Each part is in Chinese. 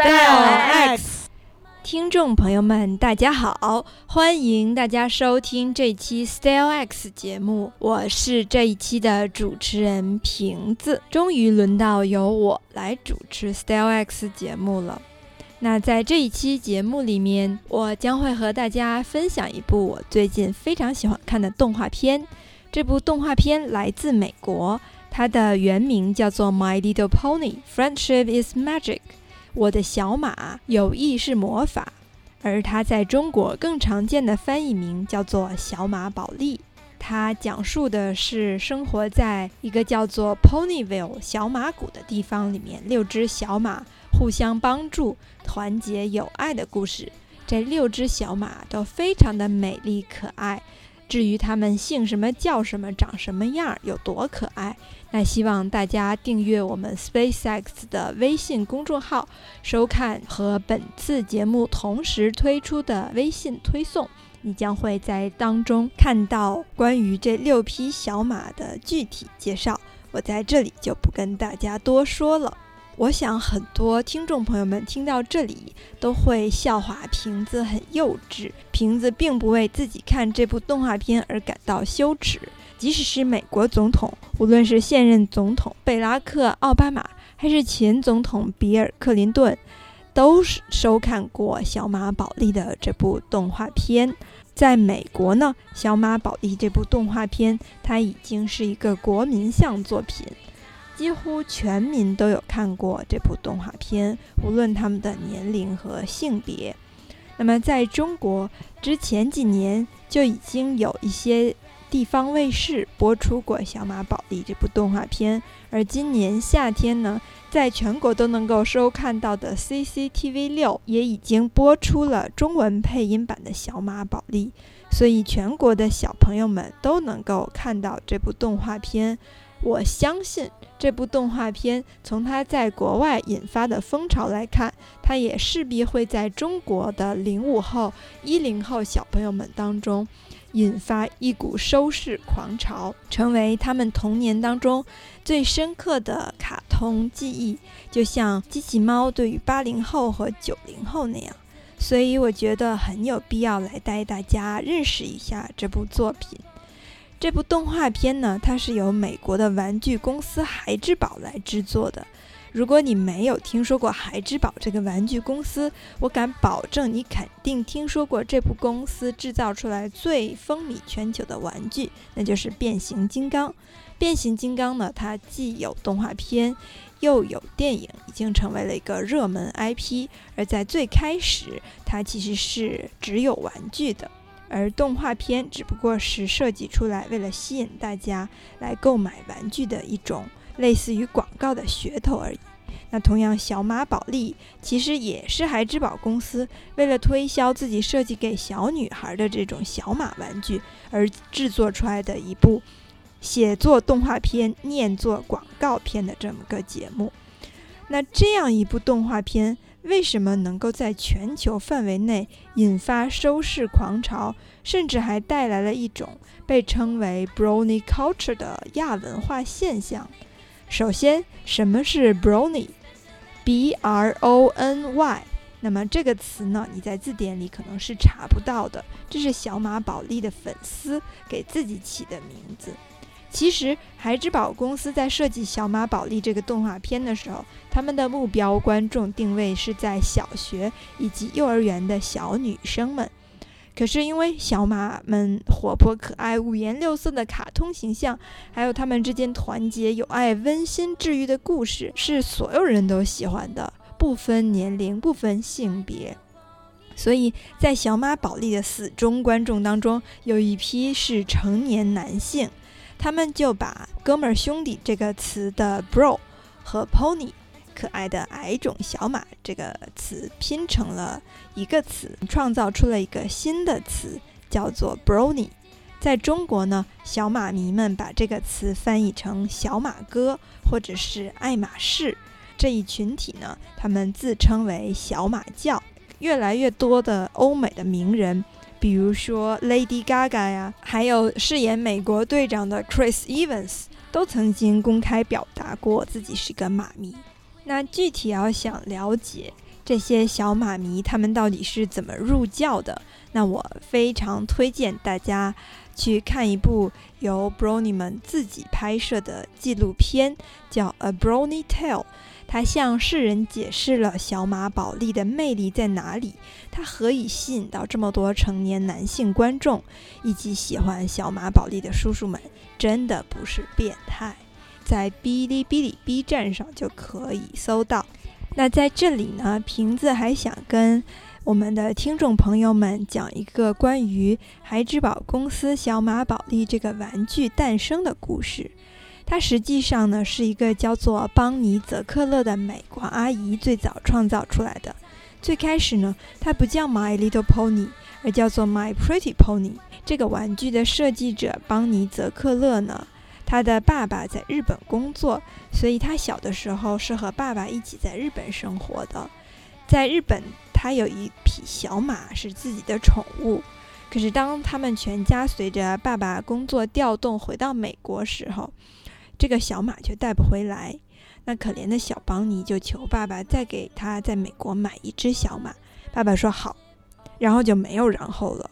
Style X，听众朋友们，大家好，欢迎大家收听这期 Style X 节目，我是这一期的主持人瓶子。终于轮到由我来主持 Style X 节目了。那在这一期节目里面，我将会和大家分享一部我最近非常喜欢看的动画片。这部动画片来自美国，它的原名叫做《My Little Pony: Friendship is Magic》。我的小马，友谊是魔法。而它在中国更常见的翻译名叫做《小马宝莉》。它讲述的是生活在一个叫做 Ponyville 小马谷的地方里面，六只小马。互相帮助、团结、友爱的故事。这六只小马都非常的美丽可爱。至于它们姓什么、叫什么、长什么样、有多可爱，那希望大家订阅我们 SpaceX 的微信公众号，收看和本次节目同时推出的微信推送，你将会在当中看到关于这六匹小马的具体介绍。我在这里就不跟大家多说了。我想很多听众朋友们听到这里都会笑话瓶子很幼稚。瓶子并不为自己看这部动画片而感到羞耻。即使是美国总统，无论是现任总统贝拉克·奥巴马，还是前总统比尔·克林顿，都是收看过《小马宝莉》的这部动画片。在美国呢，《小马宝莉》这部动画片它已经是一个国民向作品。几乎全民都有看过这部动画片，无论他们的年龄和性别。那么，在中国之前几年就已经有一些地方卫视播出过《小马宝莉》这部动画片，而今年夏天呢，在全国都能够收看到的 CCTV 六也已经播出了中文配音版的《小马宝莉》，所以全国的小朋友们都能够看到这部动画片。我相信这部动画片从它在国外引发的风潮来看，它也势必会在中国的零五后、一零后小朋友们当中引发一股收视狂潮，成为他们童年当中最深刻的卡通记忆，就像机器猫对于八零后和九零后那样。所以我觉得很有必要来带大家认识一下这部作品。这部动画片呢，它是由美国的玩具公司孩之宝来制作的。如果你没有听说过孩之宝这个玩具公司，我敢保证你肯定听说过这部公司制造出来最风靡全球的玩具，那就是变形金刚。变形金刚呢，它既有动画片，又有电影，已经成为了一个热门 IP。而在最开始，它其实是只有玩具的。而动画片只不过是设计出来，为了吸引大家来购买玩具的一种类似于广告的噱头而已。那同样，小马宝莉其实也是孩之宝公司为了推销自己设计给小女孩的这种小马玩具而制作出来的一部写作动画片、念作广告片的这么个节目。那这样一部动画片。为什么能够在全球范围内引发收视狂潮，甚至还带来了一种被称为 “Brony culture” 的亚文化现象？首先，什么是 Brony？B R O N Y。那么这个词呢，你在字典里可能是查不到的，这是小马宝莉的粉丝给自己起的名字。其实，孩之宝公司在设计《小马宝莉》这个动画片的时候，他们的目标观众定位是在小学以及幼儿园的小女生们。可是，因为小马们活泼可爱、五颜六色的卡通形象，还有他们之间团结友爱、温馨治愈的故事，是所有人都喜欢的，不分年龄、不分性别。所以在《小马宝莉》的死忠观众当中，有一批是成年男性。他们就把“哥们儿兄弟”这个词的 “bro” 和 “pony” 可爱的矮种小马这个词拼成了一个词，创造出了一个新的词，叫做 “brony”。在中国呢，小马迷们把这个词翻译成“小马哥”或者是“爱马仕”这一群体呢，他们自称为“小马教”。越来越多的欧美的名人。比如说 Lady Gaga 呀，还有饰演美国队长的 Chris Evans，都曾经公开表达过自己是个马迷。那具体要想了解这些小马迷他们到底是怎么入教的？那我非常推荐大家去看一部由 Brownie 们自己拍摄的纪录片，叫《A Brownie Tale》。它向世人解释了小马宝莉的魅力在哪里，它何以吸引到这么多成年男性观众，以及喜欢小马宝莉的叔叔们，真的不是变态。在哔哩哔哩 B 站上就可以搜到。那在这里呢，瓶子还想跟我们的听众朋友们讲一个关于孩之宝公司小马宝莉这个玩具诞生的故事。它实际上呢是一个叫做邦尼·泽克勒的美国阿姨最早创造出来的。最开始呢，它不叫 My Little Pony，而叫做 My Pretty Pony。这个玩具的设计者邦尼·泽克勒呢，他的爸爸在日本工作，所以他小的时候是和爸爸一起在日本生活的。在日本，他有一匹小马是自己的宠物。可是当他们全家随着爸爸工作调动回到美国时候，这个小马却带不回来，那可怜的小邦尼就求爸爸再给他在美国买一只小马。爸爸说好，然后就没有然后了。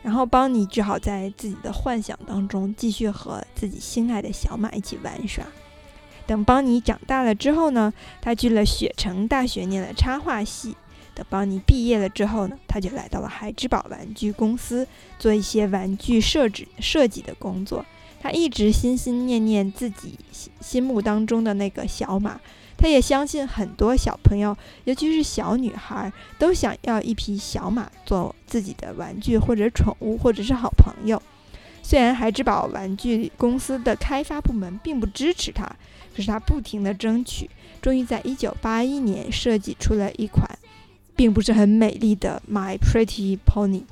然后邦尼只好在自己的幻想当中继续和自己心爱的小马一起玩耍。等邦尼长大了之后呢，他去了雪城大学念了插画系。等邦尼毕业了之后呢，他就来到了海之宝玩具公司做一些玩具设置设计的工作。他一直心心念念自己心心目当中的那个小马，他也相信很多小朋友，尤其是小女孩，都想要一匹小马做自己的玩具或者宠物或者是好朋友。虽然孩之宝玩具公司的开发部门并不支持他，可是他不停地争取，终于在一九八一年设计出了一款，并不是很美丽的 My Pretty Pony。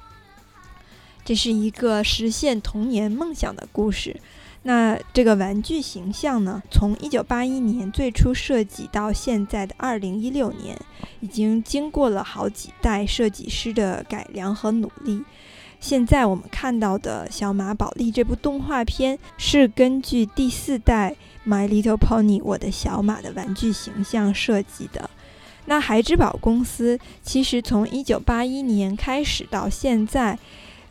这是一个实现童年梦想的故事。那这个玩具形象呢？从1981年最初设计到现在的2016年，已经经过了好几代设计师的改良和努力。现在我们看到的小马宝莉这部动画片，是根据第四代《My Little Pony》我的小马的玩具形象设计的。那孩之宝公司其实从1981年开始到现在。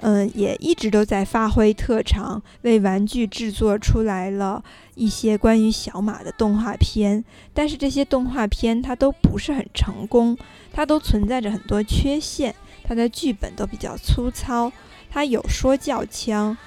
嗯，也一直都在发挥特长，为玩具制作出来了一些关于小马的动画片。但是这些动画片它都不是很成功，它都存在着很多缺陷。它的剧本都比较粗糙，它有说教腔。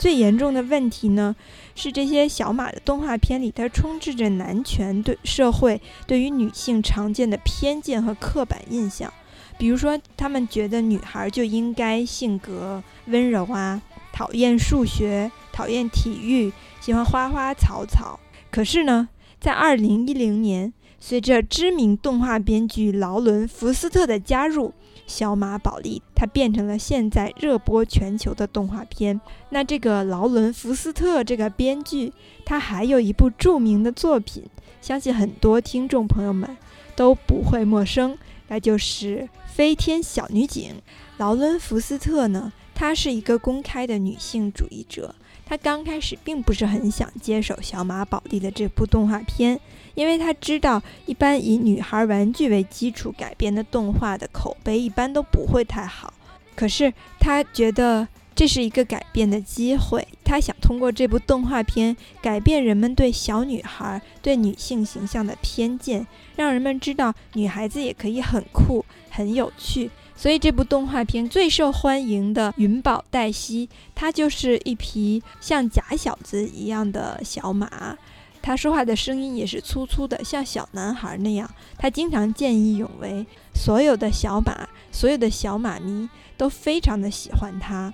最严重的问题呢，是这些小马的动画片里，它充斥着男权对社会对于女性常见的偏见和刻板印象。比如说，他们觉得女孩就应该性格温柔啊，讨厌数学，讨厌体育，喜欢花花草草。可是呢，在二零一零年，随着知名动画编剧劳伦·福斯特的加入，《小马宝莉》它变成了现在热播全球的动画片。那这个劳伦·福斯特这个编剧，他还有一部著名的作品，相信很多听众朋友们都不会陌生，那就是。飞天小女警劳伦·福斯特呢？她是一个公开的女性主义者。他刚开始并不是很想接手小马宝莉的这部动画片，因为他知道一般以女孩玩具为基础改编的动画的口碑一般都不会太好。可是他觉得。这是一个改变的机会，他想通过这部动画片改变人们对小女孩、对女性形象的偏见，让人们知道女孩子也可以很酷、很有趣。所以这部动画片最受欢迎的云宝黛西，它就是一匹像假小子一样的小马，他说话的声音也是粗粗的，像小男孩那样。他经常见义勇为，所有的小马、所有的小马迷都非常的喜欢他。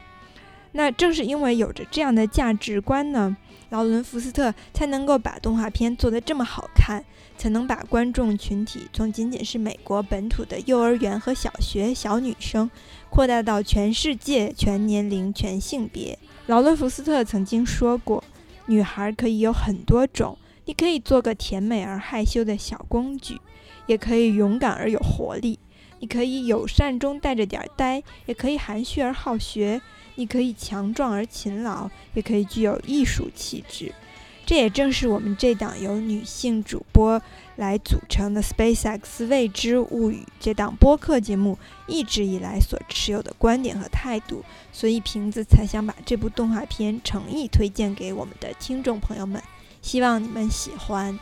那正是因为有着这样的价值观呢，劳伦·福斯特才能够把动画片做得这么好看，才能把观众群体从仅仅是美国本土的幼儿园和小学小女生，扩大到全世界全年龄全性别。劳伦·福斯特曾经说过：“女孩可以有很多种，你可以做个甜美而害羞的小公举，也可以勇敢而有活力；你可以友善中带着点呆，也可以含蓄而好学。”你可以强壮而勤劳，也可以具有艺术气质。这也正是我们这档由女性主播来组成的《SpaceX 未知物语》这档播客节目一直以来所持有的观点和态度，所以瓶子才想把这部动画片诚意推荐给我们的听众朋友们，希望你们喜欢。